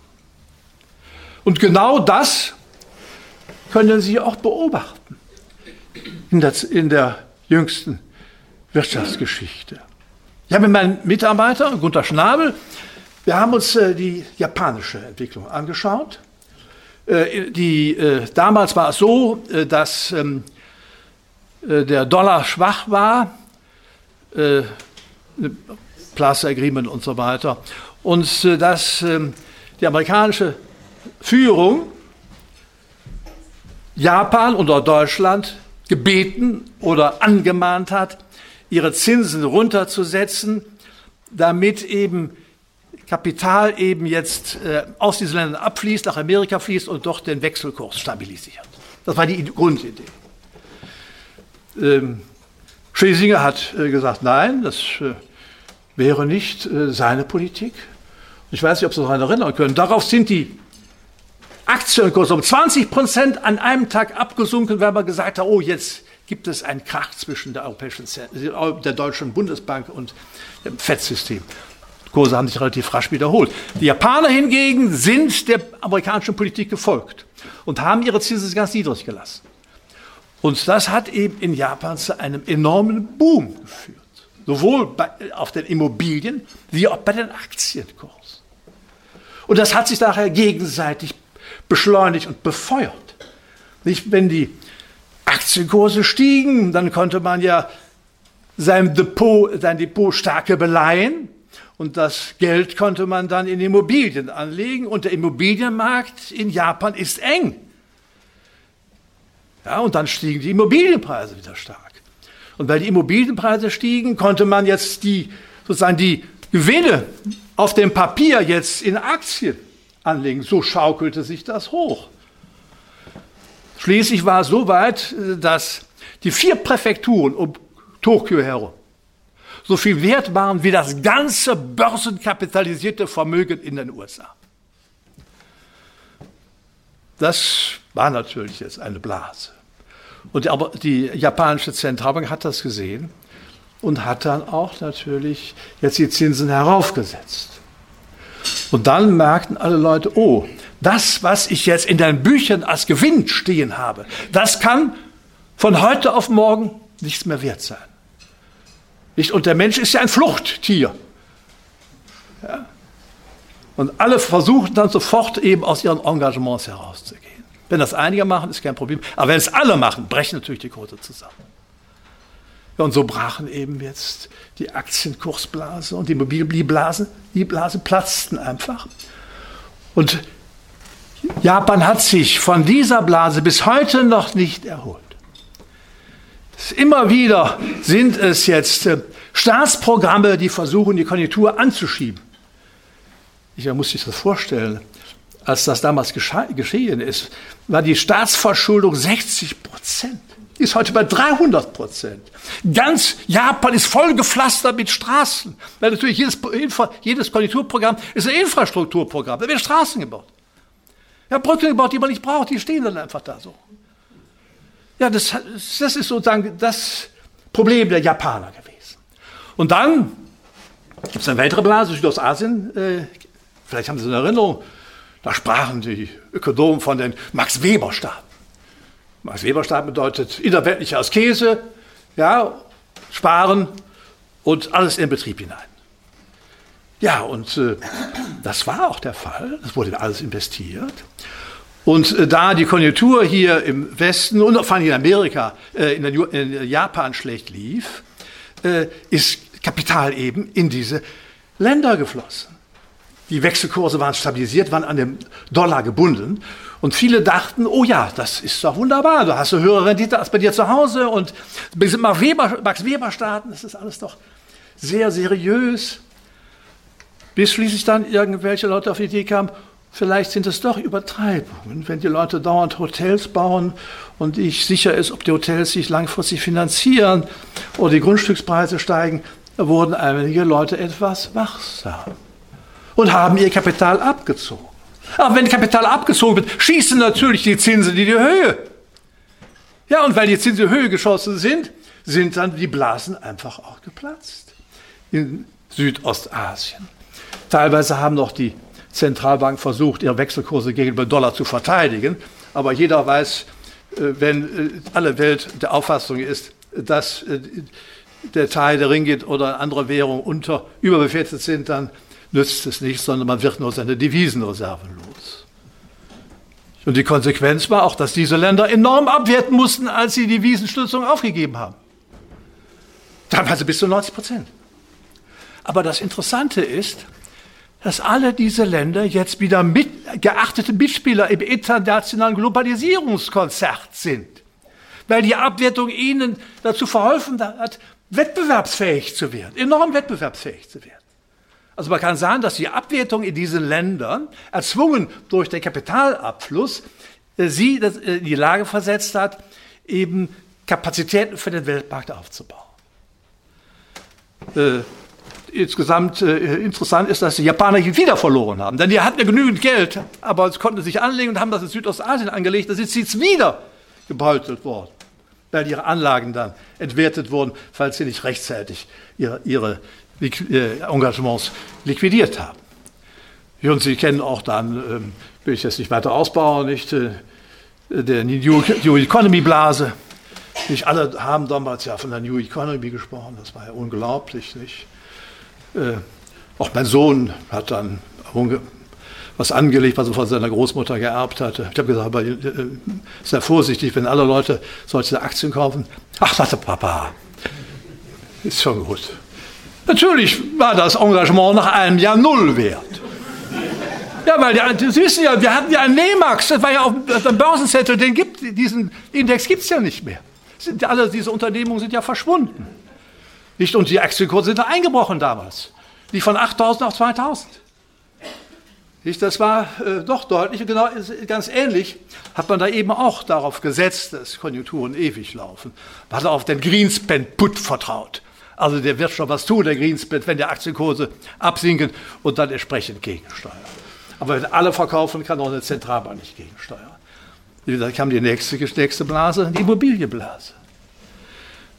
Und genau das können Sie auch beobachten in der, in der jüngsten Wirtschaftsgeschichte. Ich habe mit meinem Mitarbeiter, Gunter Schnabel, wir haben uns äh, die japanische Entwicklung angeschaut. Äh, die, äh, damals war es so, äh, dass ähm, äh, der Dollar schwach war, äh, Plaza Agreement und so weiter, und dass ähm, die amerikanische Führung Japan oder Deutschland gebeten oder angemahnt hat, ihre Zinsen runterzusetzen, damit eben Kapital eben jetzt äh, aus diesen Ländern abfließt, nach Amerika fließt und dort den Wechselkurs stabilisiert. Das war die Grundidee. Ähm, Schlesinger hat äh, gesagt, nein, das äh, wäre nicht äh, seine Politik. Ich weiß nicht, ob Sie sich daran erinnern können. Darauf sind die Aktienkurse um 20 Prozent an einem Tag abgesunken, weil man gesagt hat, oh, jetzt gibt es einen Krach zwischen der, Europäischen, der Deutschen Bundesbank und dem FED-System. Kurse haben sich relativ rasch wiederholt. Die Japaner hingegen sind der amerikanischen Politik gefolgt und haben ihre Zinsen ganz niedrig gelassen. Und das hat eben in Japan zu einem enormen Boom geführt. Sowohl bei, auf den Immobilien wie auch bei den Aktienkursen. Und das hat sich daher gegenseitig beschleunigt und befeuert. Nicht, wenn die Aktienkurse stiegen, dann konnte man ja sein Depot, sein Depot stärker beleihen und das Geld konnte man dann in Immobilien anlegen. Und der Immobilienmarkt in Japan ist eng. Ja, und dann stiegen die Immobilienpreise wieder stark. Und weil die Immobilienpreise stiegen, konnte man jetzt die, sozusagen die Gewinne auf dem Papier jetzt in Aktien anlegen. So schaukelte sich das hoch. Schließlich war es so weit, dass die vier Präfekturen um Tokio herum so viel wert waren wie das ganze börsenkapitalisierte Vermögen in den USA. Das war natürlich jetzt eine Blase. Und die, aber die japanische Zentralbank hat das gesehen und hat dann auch natürlich jetzt die Zinsen heraufgesetzt. Und dann merkten alle Leute, oh, das, was ich jetzt in den Büchern als Gewinn stehen habe, das kann von heute auf morgen nichts mehr wert sein. Nicht? Und der Mensch ist ja ein Fluchttier. Ja? Und alle versuchen dann sofort eben aus ihren Engagements herauszugehen. Wenn das einige machen, ist kein Problem. Aber wenn es alle machen, brechen natürlich die Quote zusammen. Ja, und so brachen eben jetzt die Aktienkursblase und die Immobilienblase, die Blase platzten einfach. Und Japan hat sich von dieser Blase bis heute noch nicht erholt. Immer wieder sind es jetzt äh, Staatsprogramme, die versuchen, die Konjunktur anzuschieben. Ich muss sich das vorstellen. Als das damals geschehen ist, war die Staatsverschuldung 60 Prozent. Die ist heute bei 300 Prozent. Ganz Japan ist voll gepflastert mit Straßen. Weil natürlich jedes, jedes Konjunkturprogramm ist ein Infrastrukturprogramm. Da werden Straßen gebaut. Ja, Brücken gebaut, die man nicht braucht, die stehen dann einfach da so. Ja, das, das ist sozusagen das Problem der Japaner gewesen. Und dann gibt es eine weitere Blase, Südostasien. Äh, vielleicht haben Sie es in Erinnerung. Da sprachen die Ökonomen von den Max-Weber-Staaten. Max-Weber-Staat bedeutet innerweltliche Askese, ja, sparen und alles in Betrieb hinein. Ja, und äh, das war auch der Fall. Es wurde alles investiert. Und äh, da die Konjunktur hier im Westen und vor allem in Amerika, äh, in, in, Japan schlecht lief, äh, ist Kapital eben in diese Länder geflossen. Die Wechselkurse waren stabilisiert, waren an dem Dollar gebunden. Und viele dachten, oh ja, das ist doch wunderbar, du hast eine höhere Rendite als bei dir zu Hause und wir sind Max Weber, Max Weber Staaten, das ist alles doch sehr seriös. Bis schließlich dann irgendwelche Leute auf die Idee kamen, Vielleicht sind es doch Übertreibungen, wenn die Leute dauernd Hotels bauen und nicht sicher ist, ob die Hotels sich langfristig finanzieren oder die Grundstückspreise steigen, wurden einige Leute etwas wachsam und haben ihr Kapital abgezogen. Aber wenn Kapital abgezogen wird, schießen natürlich die Zinsen in die Höhe. Ja, und weil die Zinsen in die Höhe geschossen sind, sind dann die Blasen einfach auch geplatzt. In Südostasien. Teilweise haben noch die Zentralbank versucht, ihre Wechselkurse gegenüber Dollar zu verteidigen. Aber jeder weiß, äh, wenn äh, alle Welt der Auffassung ist, dass äh, der Teil der Ringgit oder andere Währungen unter überbewertet sind, dann nützt es nichts, sondern man wird nur seine Devisenreserven los. Und die Konsequenz war auch, dass diese Länder enorm abwerten mussten, als sie die Devisenstützung aufgegeben haben. Teilweise bis zu 90 Prozent. Aber das Interessante ist, dass alle diese Länder jetzt wieder mit, geachtete Mitspieler im internationalen Globalisierungskonzert sind, weil die Abwertung ihnen dazu verholfen hat, wettbewerbsfähig zu werden, enorm wettbewerbsfähig zu werden. Also man kann sagen, dass die Abwertung in diesen Ländern, erzwungen durch den Kapitalabfluss, äh, sie äh, in die Lage versetzt hat, eben Kapazitäten für den Weltmarkt aufzubauen. Äh, insgesamt äh, interessant ist, dass die Japaner ihn wieder verloren haben. Denn die hatten ja genügend Geld, aber sie konnten sich anlegen und haben das in Südostasien angelegt. Das ist jetzt wieder gebeutelt worden, weil ihre Anlagen dann entwertet wurden, falls sie nicht rechtzeitig ihre, ihre äh, Engagements liquidiert haben. Und Sie kennen auch dann, ähm, will ich jetzt nicht weiter ausbauen, nicht, äh, der New, Economy Blase. Nicht alle haben damals ja von der New Economy gesprochen, das war ja unglaublich, nicht? Äh, auch mein Sohn hat dann was angelegt, was er von seiner Großmutter geerbt hatte. Ich habe gesagt, aber äh, sei vorsichtig, wenn alle Leute solche Aktien kaufen. Ach, sagte Papa, ist schon gut. Natürlich war das Engagement nach einem Jahr null wert. Ja, weil die, Sie wissen ja, wir hatten ja einen Nemax, das war ja auf dem Börsenzettel, den gibt, diesen Index gibt es ja nicht mehr. Sind, alle diese Unternehmungen sind ja verschwunden. Nicht? Und die Aktienkurse sind da eingebrochen damals. Die von 8000 auf 2000. Nicht? Das war äh, doch deutlich. Genau, ganz ähnlich hat man da eben auch darauf gesetzt, dass Konjunkturen ewig laufen. Man hat auf den Greenspan-Put vertraut. Also der wird schon was tun, der Greenspan, wenn die Aktienkurse absinken und dann entsprechend gegensteuern. Aber wenn alle verkaufen, kann auch eine Zentralbank nicht gegensteuern. Da kam die nächste, nächste Blase, die Immobilienblase.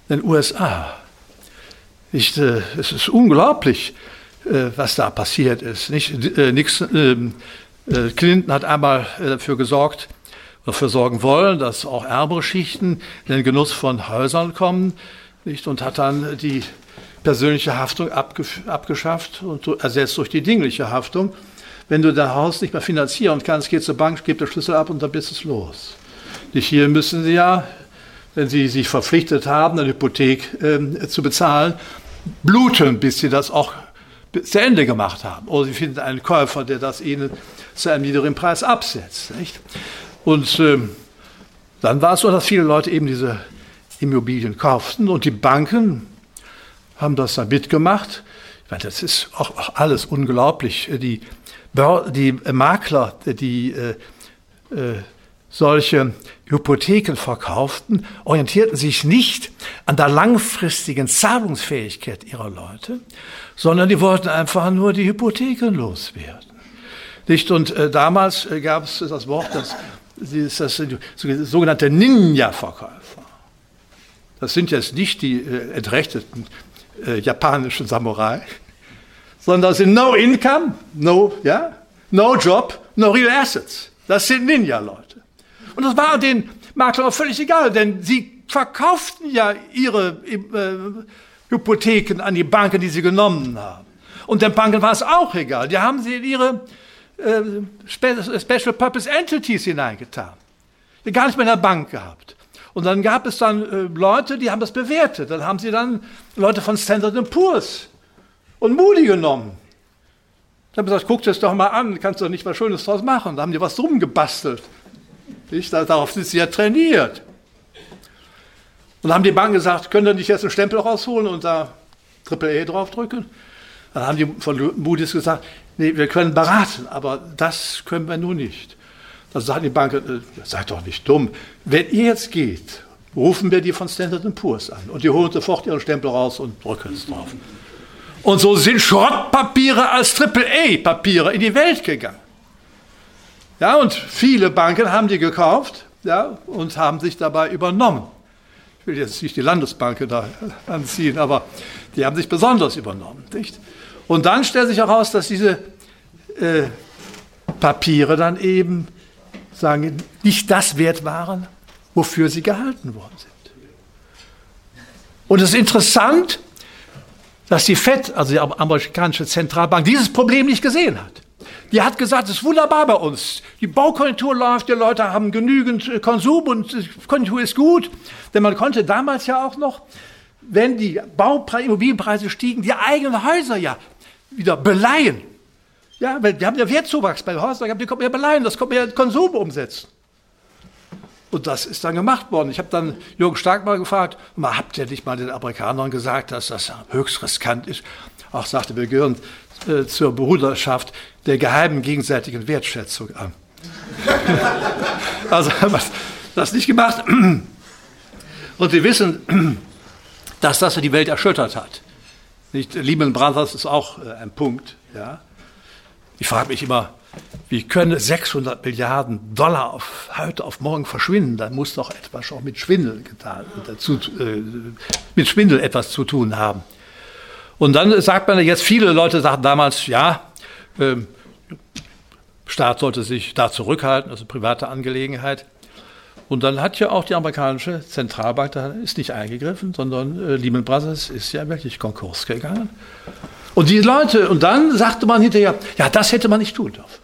In den USA. Nicht, äh, es ist unglaublich, äh, was da passiert ist. Nicht, äh, nix, ähm, äh, Clinton hat einmal äh, dafür gesorgt, dafür sorgen wollen, dass auch ärmere Schichten in den Genuss von Häusern kommen, nicht, und hat dann die persönliche Haftung abgeschafft und ersetzt durch die dingliche Haftung. Wenn du dein Haus nicht mehr finanzieren kannst, geh zur Bank, gib den Schlüssel ab und dann bist es los. Nicht hier müssen sie ja, wenn sie sich verpflichtet haben, eine Hypothek äh, zu bezahlen, bluten, bis sie das auch zu Ende gemacht haben. Oder sie finden einen Käufer, der das ihnen zu einem niedrigen Preis absetzt. Nicht? Und äh, dann war es so, dass viele Leute eben diese Immobilien kauften und die Banken haben das dann mitgemacht. Meine, das ist auch, auch alles unglaublich. Die, die Makler, die äh, äh, solche Hypotheken verkauften, orientierten sich nicht an der langfristigen Zahlungsfähigkeit ihrer Leute, sondern die wollten einfach nur die Hypotheken loswerden. Nicht? Und äh, damals äh, gab es das Wort, das, das, das sogenannte Ninja-Verkäufer. Das sind jetzt nicht die äh, entrechteten äh, japanischen Samurai, sondern das sind No Income, No, ja, No Job, No Real Assets. Das sind Ninja-Leute. Und das war den Maklern völlig egal, denn sie verkauften ja ihre äh, Hypotheken an die Banken, die sie genommen haben. Und den Banken war es auch egal. Die haben sie in ihre äh, Special Purpose Entities hineingetan. Die gar nicht mehr in der Bank gehabt. Und dann gab es dann äh, Leute, die haben das bewertet. Dann haben sie dann Leute von Standard Poor's und Moody genommen. Ich habe gesagt, guck das doch mal an, kannst du doch nicht was Schönes draus machen. Da haben die was drum gebastelt. Nicht? Darauf sind sie ja trainiert. Und dann haben die Banken gesagt, können ihr nicht jetzt einen Stempel rausholen und da Triple E draufdrücken? Dann haben die von Moody's gesagt, nee, wir können beraten, aber das können wir nun nicht. Dann sagen die Banken, äh, seid doch nicht dumm. Wenn ihr jetzt geht, rufen wir die von Standard Poor's an und die holen sofort ihren Stempel raus und drücken es drauf. Und so sind Schrottpapiere als Triple-A-Papiere in die Welt gegangen. Ja, und viele Banken haben die gekauft ja, und haben sich dabei übernommen. Ich will jetzt nicht die Landesbanken da anziehen, aber die haben sich besonders übernommen. Nicht? Und dann stellt sich heraus, dass diese äh, Papiere dann eben sagen, nicht das wert waren, wofür sie gehalten worden sind. Und es ist interessant, dass die FED, also die amerikanische Zentralbank, dieses Problem nicht gesehen hat. Die hat gesagt, es ist wunderbar bei uns. Die Baukonjunktur läuft, die Leute haben genügend äh, Konsum und die Konjunktur ist gut. Denn man konnte damals ja auch noch, wenn die Baupreise, Immobilienpreise stiegen, die eigenen Häuser ja wieder beleihen. Ja, weil wir haben ja Wertzuwachs bei Häusern, die kommen ja beleihen, das kommt ja Konsum umsetzen. Und das ist dann gemacht worden. Ich habe dann Jürgen Stark mal gefragt, mal, habt ihr nicht mal den Amerikanern gesagt, dass das höchst riskant ist? Auch sagte, wir gehören äh, zur Bruderschaft der geheimen gegenseitigen Wertschätzung an. also haben wir das nicht gemacht. Und wir wissen, dass das die Welt erschüttert hat. Nicht? Lehman Brothers ist auch äh, ein Punkt. Ja? Ich frage mich immer, wie können 600 Milliarden Dollar auf, heute auf morgen verschwinden? Da muss doch etwas auch mit Schwindel getan, dazu, äh, mit Schwindel etwas zu tun haben. Und dann sagt man jetzt, viele Leute sagten damals, ja, äh, Staat sollte sich da zurückhalten, also private Angelegenheit. Und dann hat ja auch die amerikanische Zentralbank, da ist nicht eingegriffen, sondern äh, Lehman Brothers ist ja wirklich Konkurs gegangen. Und die Leute, und dann sagte man hinterher, ja, das hätte man nicht tun dürfen.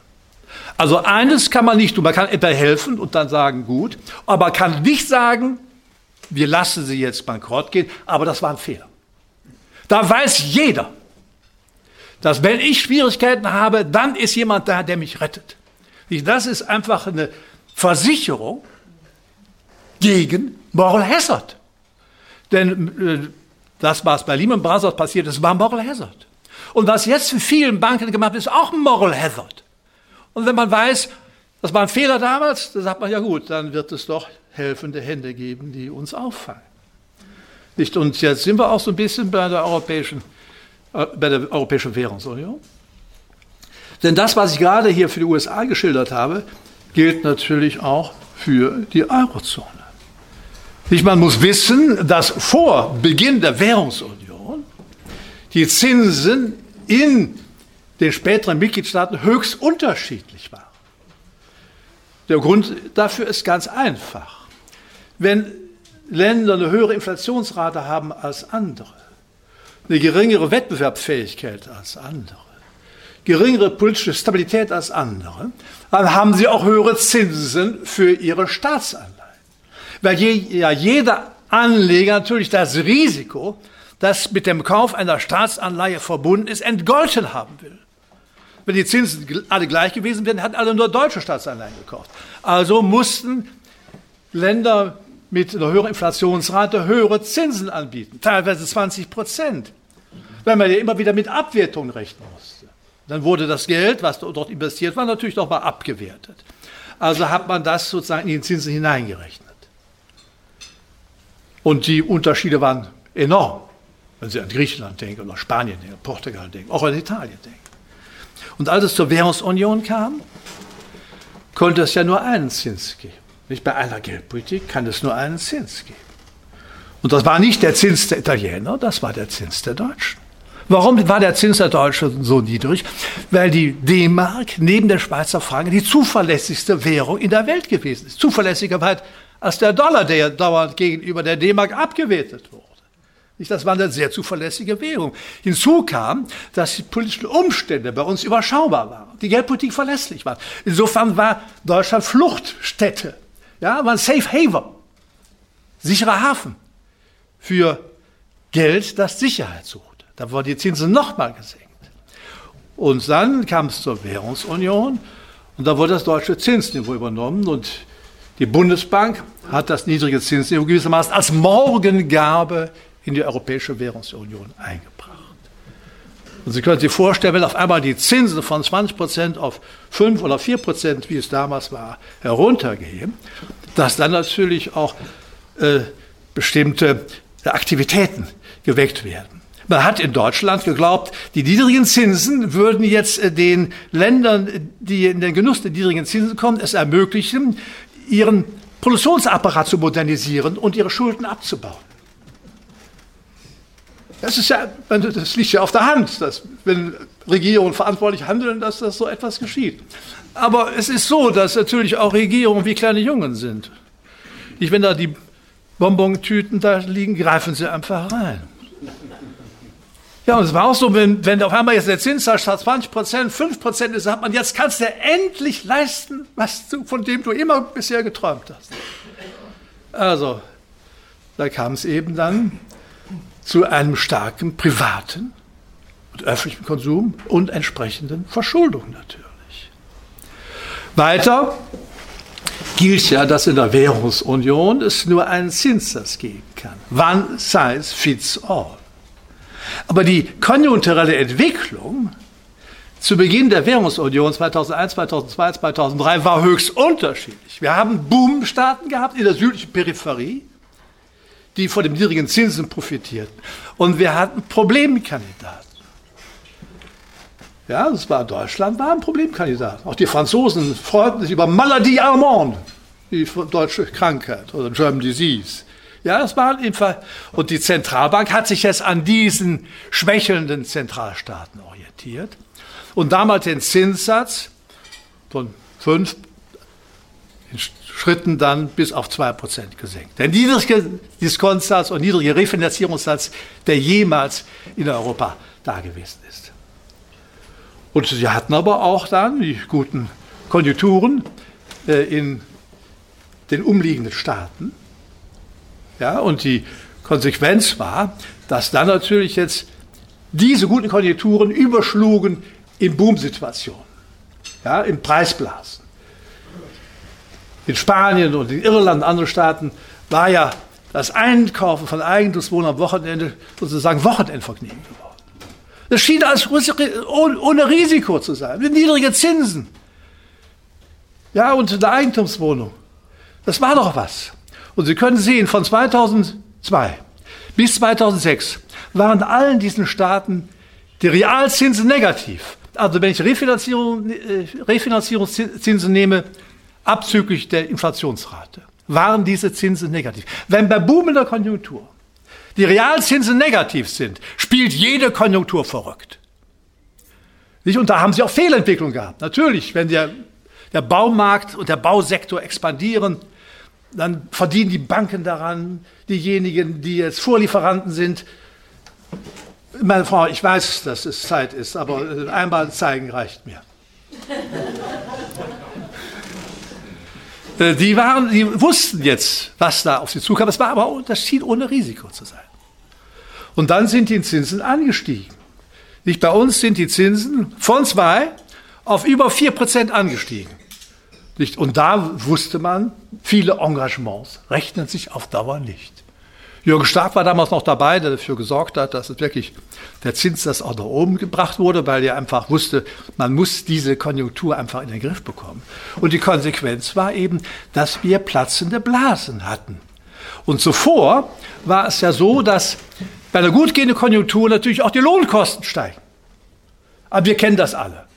Also eines kann man nicht tun, man kann etwa helfen und dann sagen, gut, aber kann nicht sagen, wir lassen sie jetzt bankrott gehen, aber das war ein Fehler. Da weiß jeder, dass wenn ich Schwierigkeiten habe, dann ist jemand da, der mich rettet. Das ist einfach eine Versicherung gegen Moral Hazard. Denn äh, das, was bei Lehman Brothers passiert ist, war Moral Hazard. Und was jetzt für vielen Banken gemacht wird, ist auch Moral Hazard. Und wenn man weiß, das war ein Fehler damals, dann sagt man, ja gut, dann wird es doch helfende Hände geben, die uns auffangen. Nicht? Und jetzt sind wir auch so ein bisschen bei der Europäischen, äh, bei der Europäischen Währungsunion. Denn das, was ich gerade hier für die USA geschildert habe, gilt natürlich auch für die Eurozone. Man muss wissen, dass vor Beginn der Währungsunion die Zinsen in den späteren Mitgliedstaaten höchst unterschiedlich waren. Der Grund dafür ist ganz einfach. Wenn Länder eine höhere Inflationsrate haben als andere, eine geringere Wettbewerbsfähigkeit als andere, geringere politische Stabilität als andere, dann haben sie auch höhere Zinsen für ihre Staatsanleihen. Weil je, ja jeder Anleger natürlich das Risiko, das mit dem Kauf einer Staatsanleihe verbunden ist, entgolten haben will. Wenn die Zinsen alle gleich gewesen wären, hätten alle nur deutsche Staatsanleihen gekauft. Also mussten Länder mit einer höheren Inflationsrate höhere Zinsen anbieten, teilweise 20 Prozent, weil man ja immer wieder mit Abwertungen rechnen musste. Dann wurde das Geld, was dort investiert war, natürlich nochmal abgewertet. Also hat man das sozusagen in die Zinsen hineingerechnet. Und die Unterschiede waren enorm, wenn Sie an Griechenland denken, oder Spanien denken, Portugal denken, auch an Italien denken. Und als es zur Währungsunion kam, konnte es ja nur einen Zins geben. Nicht bei einer Geldpolitik kann es nur einen Zins geben. Und das war nicht der Zins der Italiener, das war der Zins der Deutschen. Warum war der Zins der Deutschen so niedrig? Weil die D-Mark neben der Schweizer Franken die zuverlässigste Währung in der Welt gewesen ist. Zuverlässiger als der Dollar, der ja dauernd gegenüber der D-Mark abgewertet wurde. Das war eine sehr zuverlässige Währung. Hinzu kam, dass die politischen Umstände bei uns überschaubar waren, die Geldpolitik verlässlich war. Insofern war Deutschland Fluchtstätte ja, war ein Safe Haven, sicherer Hafen für Geld, das Sicherheit suchte. Da wurden die Zinsen nochmal gesenkt. Und dann kam es zur Währungsunion und da wurde das deutsche Zinsniveau übernommen und die Bundesbank hat das niedrige Zinsniveau gewissermaßen als Morgengabe in die Europäische Währungsunion eingebracht. Und Sie können sich vorstellen, wenn auf einmal die Zinsen von 20 Prozent auf 5 oder 4 Prozent, wie es damals war, heruntergehen, dass dann natürlich auch äh, bestimmte Aktivitäten geweckt werden. Man hat in Deutschland geglaubt, die niedrigen Zinsen würden jetzt äh, den Ländern, die in den Genuss der niedrigen Zinsen kommen, es ermöglichen, ihren Produktionsapparat zu modernisieren und ihre Schulden abzubauen. Das ist ja, das liegt ja auf der Hand, dass wenn Regierungen verantwortlich handeln, dass das so etwas geschieht. Aber es ist so, dass natürlich auch Regierungen wie kleine Jungen sind. Nicht, wenn da die Bonbontüten da liegen, greifen sie einfach rein. Ja, und es war auch so, wenn, wenn auf einmal jetzt der Zinssatz statt 20 Prozent 5 Prozent ist, sagt man, jetzt kannst du endlich leisten, was du, von dem du immer bisher geträumt hast. Also, da kam es eben dann zu einem starken privaten und öffentlichen Konsum und entsprechenden Verschuldung natürlich. Weiter gilt ja, dass in der Währungsunion es nur einen Zinssatz geben kann. One size fits all. Aber die konjunkturelle Entwicklung zu Beginn der Währungsunion 2001, 2002, 2003 war höchst unterschiedlich. Wir haben Boomstaaten gehabt in der südlichen Peripherie, die von den niedrigen Zinsen profitierten. Und wir hatten Problemkandidaten. Ja, das war Deutschland, war ein Problemkandidat. Auch die Franzosen freuten sich über Maladie Allemande, die deutsche Krankheit oder German Disease. Ja, das war Fall. Und die Zentralbank hat sich jetzt an diesen schwächelnden Zentralstaaten orientiert und damals den Zinssatz von 5 Schritten dann bis auf 2% gesenkt. Der niedrigste Diskontsatz und niedrige Refinanzierungssatz, der jemals in Europa da gewesen ist. Und sie hatten aber auch dann die guten Konjunkturen äh, in den umliegenden Staaten. Ja, und die Konsequenz war, dass dann natürlich jetzt diese guten Konjunkturen überschlugen in Boomsituationen, ja, in Preisblasen in Spanien und in Irland und anderen Staaten war ja das Einkaufen von Eigentumswohnungen am Wochenende sozusagen Wochenendvergnügen geworden. Das schien als ohne Risiko zu sein, mit niedrigen Zinsen. Ja, und eine Eigentumswohnung. Das war doch was. Und Sie können sehen, von 2002 bis 2006 waren in allen diesen Staaten die Realzinsen negativ. Also wenn ich Refinanzierung, äh, Refinanzierungszinsen nehme, abzüglich der Inflationsrate, waren diese Zinsen negativ. Wenn bei boomender Konjunktur die Realzinsen negativ sind, spielt jede Konjunktur verrückt. Und da haben sie auch Fehlentwicklung gehabt. Natürlich, wenn der, der Baumarkt und der Bausektor expandieren, dann verdienen die Banken daran, diejenigen, die jetzt Vorlieferanten sind. Meine Frau, ich weiß, dass es Zeit ist, aber einmal zeigen reicht mir. Äh, die, waren, die wussten jetzt, was da auf sie zukam. Das war aber das schien ohne Risiko zu sein. Und dann sind die Zinsen angestiegen. Nicht bei uns sind die Zinsen von zwei auf über vier Prozent angestiegen. Nicht? Und da wusste man, viele Engagements rechnen sich auf Dauer nicht. Jürgen Stark war damals noch dabei, der dafür gesorgt hat, dass es wirklich der Zinssatz auch nach oben gebracht wurde, weil er einfach wusste, man muss diese Konjunktur einfach in den Griff bekommen. Und die Konsequenz war eben, dass wir platzende Blasen hatten. Und zuvor war es ja so, dass bei einer gut gehenden Konjunktur natürlich auch die Lohnkosten steigen. Aber wir kennen das alle.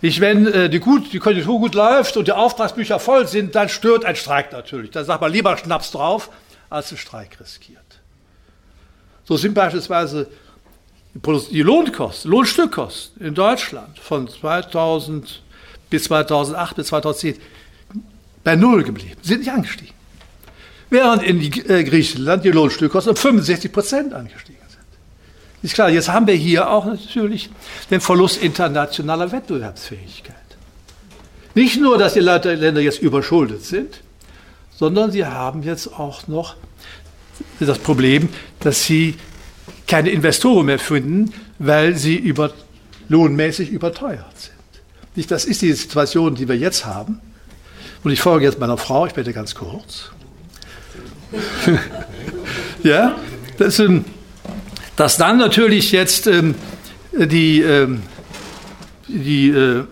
Ich, wenn äh, die, gut, die Konjunktur gut läuft und die Auftragsbücher voll sind, dann stört ein Streik natürlich. Da sagt man lieber Schnaps drauf, als einen Streik riskiert. So sind beispielsweise die Lohnkosten, Lohnstückkosten in Deutschland von 2000 bis 2008 bis 2010 bei Null geblieben, sind nicht angestiegen. Während in äh, Griechenland die Lohnstückkosten um 65 Prozent angestiegen sind. Ist klar, jetzt haben wir hier auch natürlich den Verlust internationaler Wettbewerbsfähigkeit. Nicht nur, dass die Länder jetzt überschuldet sind, sondern sie haben jetzt auch noch das Problem, dass sie keine Investoren mehr finden, weil sie über, lohnmäßig überteuert sind. Nicht, das ist die Situation, die wir jetzt haben. Und ich folge jetzt meiner Frau, ich bitte ganz kurz. ja, das, ähm, dass dann natürlich jetzt ähm, die, ähm, die äh,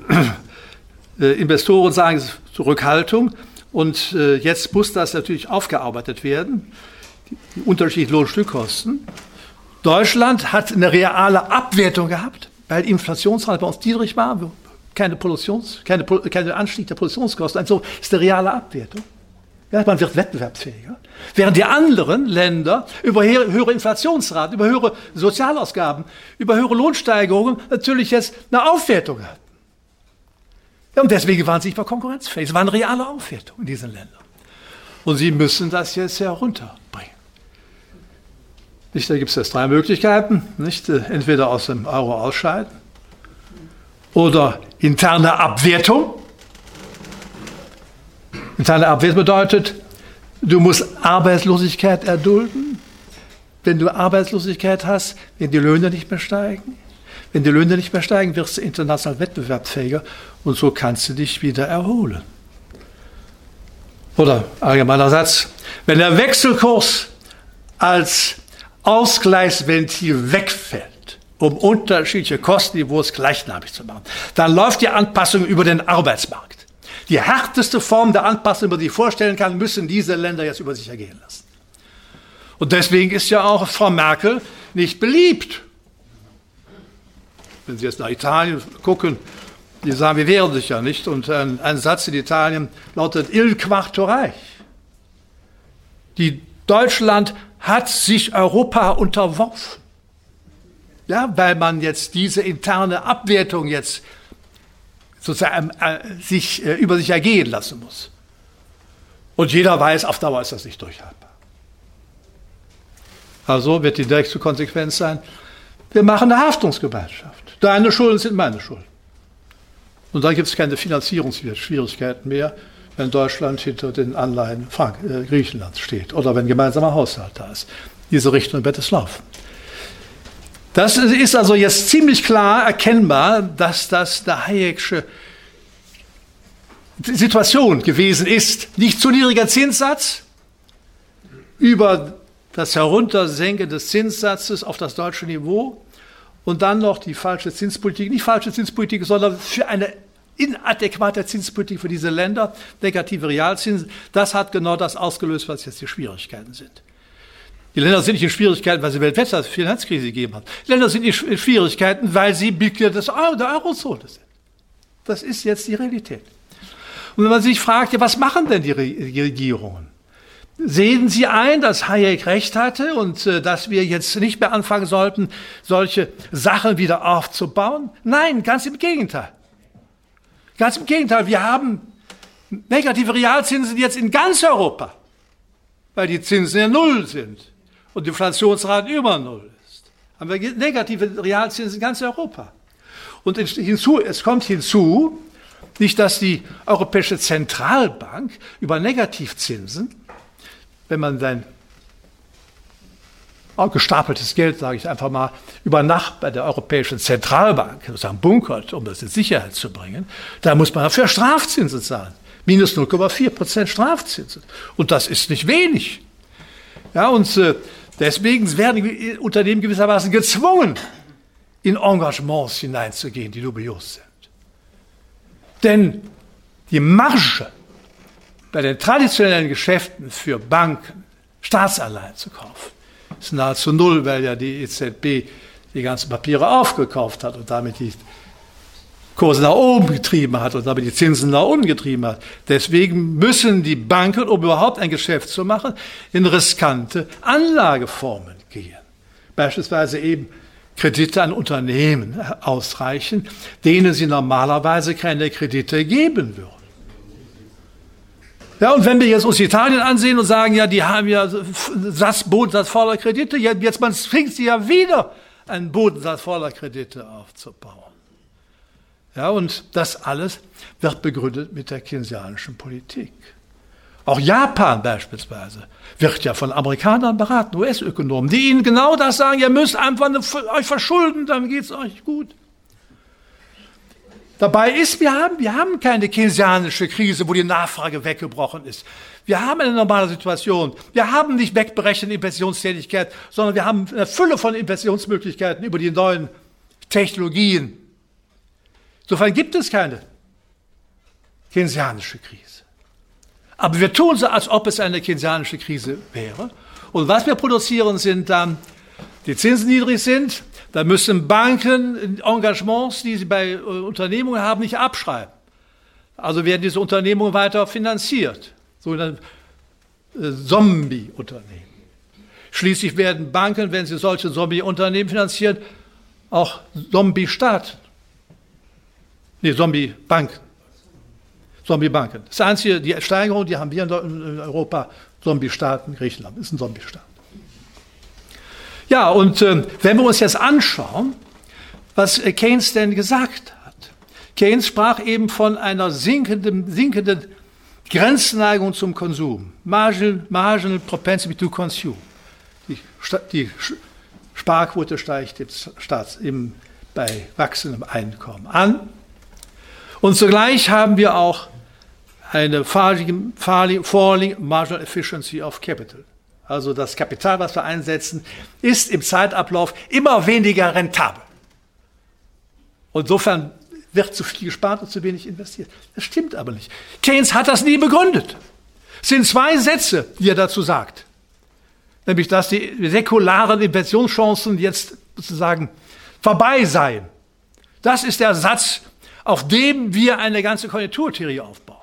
äh, Investoren sagen, Zurückhaltung, und äh, jetzt muss das natürlich aufgearbeitet werden, die unterschiedlichen Lohnstückkosten. Deutschland hat eine reale Abwertung gehabt, weil die Inflationsrate bei uns niedrig war, keine, Produktions, keine, keine Anstieg der Produktionskosten. Also ist eine reale Abwertung. Ja, man wird wettbewerbsfähiger. Während die anderen Länder über höhere Inflationsraten, über höhere Sozialausgaben, über höhere Lohnsteigerungen natürlich jetzt eine Aufwertung hatten. Ja, und deswegen waren sie nicht mehr konkurrenzfähig. Es war eine reale Aufwertung in diesen Ländern. Und sie müssen das jetzt herunterbringen. Nicht, da gibt es jetzt drei Möglichkeiten. Nicht? Entweder aus dem Euro ausscheiden oder interne Abwertung. Interne Abwertung bedeutet, du musst Arbeitslosigkeit erdulden. Wenn du Arbeitslosigkeit hast, wenn die Löhne nicht mehr steigen, wenn die Löhne nicht mehr steigen, wirst du international wettbewerbsfähiger und so kannst du dich wieder erholen. Oder allgemeiner Satz, wenn der Wechselkurs als Ausgleichsventil wegfällt, um unterschiedliche Kostenniveaus gleichnamig zu machen, dann läuft die Anpassung über den Arbeitsmarkt. Die härteste Form der Anpassung, die man sich vorstellen kann, müssen diese Länder jetzt über sich ergehen lassen. Und deswegen ist ja auch Frau Merkel nicht beliebt wenn Sie jetzt nach Italien gucken, die sagen, wir wehren sich ja nicht. Und ein, ein Satz in Italien lautet Il quarto reich. Die Deutschland hat sich Europa unterworfen. Ja, weil man jetzt diese interne Abwertung jetzt sozusagen äh, sich, äh, über sich ergehen lassen muss. Und jeder weiß, auf Dauer ist das nicht durchhaltbar. Also wird die nächste Konsequenz sein, wir machen eine Haftungsgemeinschaft. Deine Schulden sind meine Schulden. Und dann gibt es keine Finanzierungsschwierigkeiten mehr, wenn Deutschland hinter den Anleihen Frank äh, Griechenlands steht oder wenn gemeinsamer Haushalt da ist. Diese Richtung wird es laufen. Das ist also jetzt ziemlich klar erkennbar, dass das der Hayek'sche Situation gewesen ist. Nicht zu niedriger Zinssatz über das Heruntersenken des Zinssatzes auf das deutsche Niveau und dann noch die falsche Zinspolitik, nicht falsche Zinspolitik, sondern für eine inadäquate Zinspolitik für diese Länder, negative Realzinsen, das hat genau das ausgelöst, was jetzt die Schwierigkeiten sind. Die Länder sind nicht in Schwierigkeiten, weil sie weltweit Finanzkrise gegeben hat. Die Länder sind in Schwierigkeiten, weil sie Mitglieder der Eurozone sind. Das ist jetzt die Realität. Und wenn man sich fragt, ja, was machen denn die Regierungen? Sehen Sie ein, dass Hayek recht hatte und äh, dass wir jetzt nicht mehr anfangen sollten, solche Sachen wieder aufzubauen? Nein, ganz im Gegenteil. Ganz im Gegenteil, wir haben negative Realzinsen jetzt in ganz Europa, weil die Zinsen ja null sind und die Inflationsrate über null ist. Haben wir negative Realzinsen in ganz Europa. Und hinzu, es kommt hinzu, nicht, dass die Europäische Zentralbank über Negativzinsen wenn man sein gestapeltes Geld, sage ich einfach mal, über Nacht bei der Europäischen Zentralbank sozusagen bunkert, um das in Sicherheit zu bringen, da muss man dafür Strafzinsen zahlen. Minus 0,4 Prozent Strafzinsen. Und das ist nicht wenig. Ja, und äh, deswegen werden Unternehmen gewissermaßen gezwungen, in Engagements hineinzugehen, die dubios sind. Denn die Marge bei den traditionellen Geschäften für Banken Staatsanleihen zu kaufen. Ist nahezu null, weil ja die EZB die ganzen Papiere aufgekauft hat und damit die Kurse nach oben getrieben hat und damit die Zinsen nach unten getrieben hat. Deswegen müssen die Banken, um überhaupt ein Geschäft zu machen, in riskante Anlageformen gehen. Beispielsweise eben Kredite an Unternehmen ausreichen, denen sie normalerweise keine Kredite geben würden. Ja, und wenn wir jetzt uns Italien ansehen und sagen, ja, die haben ja Satz, Bodensatz voller Kredite, jetzt man zwingt sie ja wieder, einen Bodensatz voller Kredite aufzubauen. Ja, und das alles wird begründet mit der keynesianischen Politik. Auch Japan beispielsweise wird ja von Amerikanern beraten, US-Ökonomen, die ihnen genau das sagen, ihr müsst einfach euch verschulden, dann geht es euch gut. Dabei ist, wir haben, wir haben keine keynesianische Krise, wo die Nachfrage weggebrochen ist. Wir haben eine normale Situation. Wir haben nicht wegberechnete Investitionstätigkeit, sondern wir haben eine Fülle von Investitionsmöglichkeiten über die neuen Technologien. Insofern gibt es keine keynesianische Krise. Aber wir tun so, als ob es eine keynesianische Krise wäre. Und was wir produzieren, sind dann die Zinsen niedrig sind, da müssen Banken Engagements, die sie bei äh, Unternehmungen haben, nicht abschreiben. Also werden diese Unternehmungen weiter finanziert. Sogenannte äh, Zombie-Unternehmen. Schließlich werden Banken, wenn sie solche Zombie-Unternehmen finanzieren, auch Zombie-Staaten. Nee, Zombie-Banken. Zombie-Banken. Das einzige, die Steigerung, die haben wir in Europa, Zombie-Staaten, Griechenland ist ein Zombie-Staat. Ja, und äh, wenn wir uns jetzt anschauen, was äh, Keynes denn gesagt hat. Keynes sprach eben von einer sinkenden, sinkenden Grenzneigung zum Konsum. Marginal, marginal propensity to consume. Die, die Sparquote steigt jetzt Staats, im, bei wachsendem Einkommen an. Und zugleich haben wir auch eine falling, falling marginal efficiency of capital also das Kapital, was wir einsetzen, ist im Zeitablauf immer weniger rentabel. Und insofern wird zu viel gespart und zu wenig investiert. Das stimmt aber nicht. Keynes hat das nie begründet. Es sind zwei Sätze, die er dazu sagt. Nämlich, dass die säkularen Investitionschancen jetzt sozusagen vorbei seien. Das ist der Satz, auf dem wir eine ganze Konjunkturtheorie aufbauen.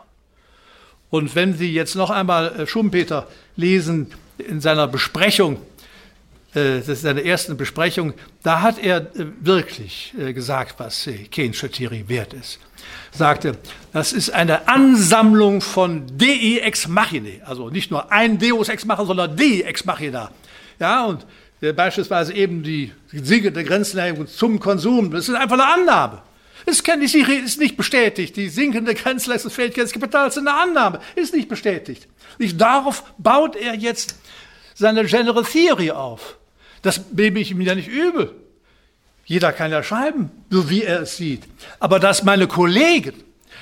Und wenn Sie jetzt noch einmal äh, Schumpeter lesen, in seiner Besprechung, äh, das ist seine ersten Besprechung, da hat er äh, wirklich äh, gesagt, was Keynesche Theorie wert ist. Sagte, das ist eine Ansammlung von Dei ex machina, also nicht nur ein Deus ex machina, sondern Dei ex machina. Ja, und beispielsweise eben die siegende Grenzneigung zum Konsum, das ist einfach eine Annahme. Es ist nicht bestätigt. Die sinkende Grenzleistungsfähigkeit des Kapitals ist eine Annahme, ist nicht bestätigt. Nicht darauf baut er jetzt seine General Theory auf. Das nehme ich ihm ja nicht übel. Jeder kann ja schreiben, so wie er es sieht. Aber dass meine Kollegen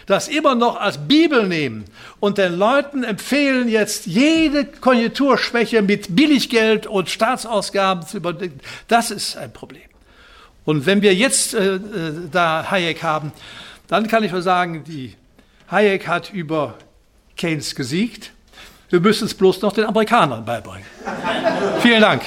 das immer noch als Bibel nehmen und den Leuten empfehlen, jetzt jede Konjunkturschwäche mit Billiggeld und Staatsausgaben zu überdenken, das ist ein Problem. Und wenn wir jetzt äh, äh da Hayek haben, dann kann ich nur sagen, die Hayek hat über Keynes gesiegt. Wir müssen es bloß noch den Amerikanern beibringen. Vielen Dank.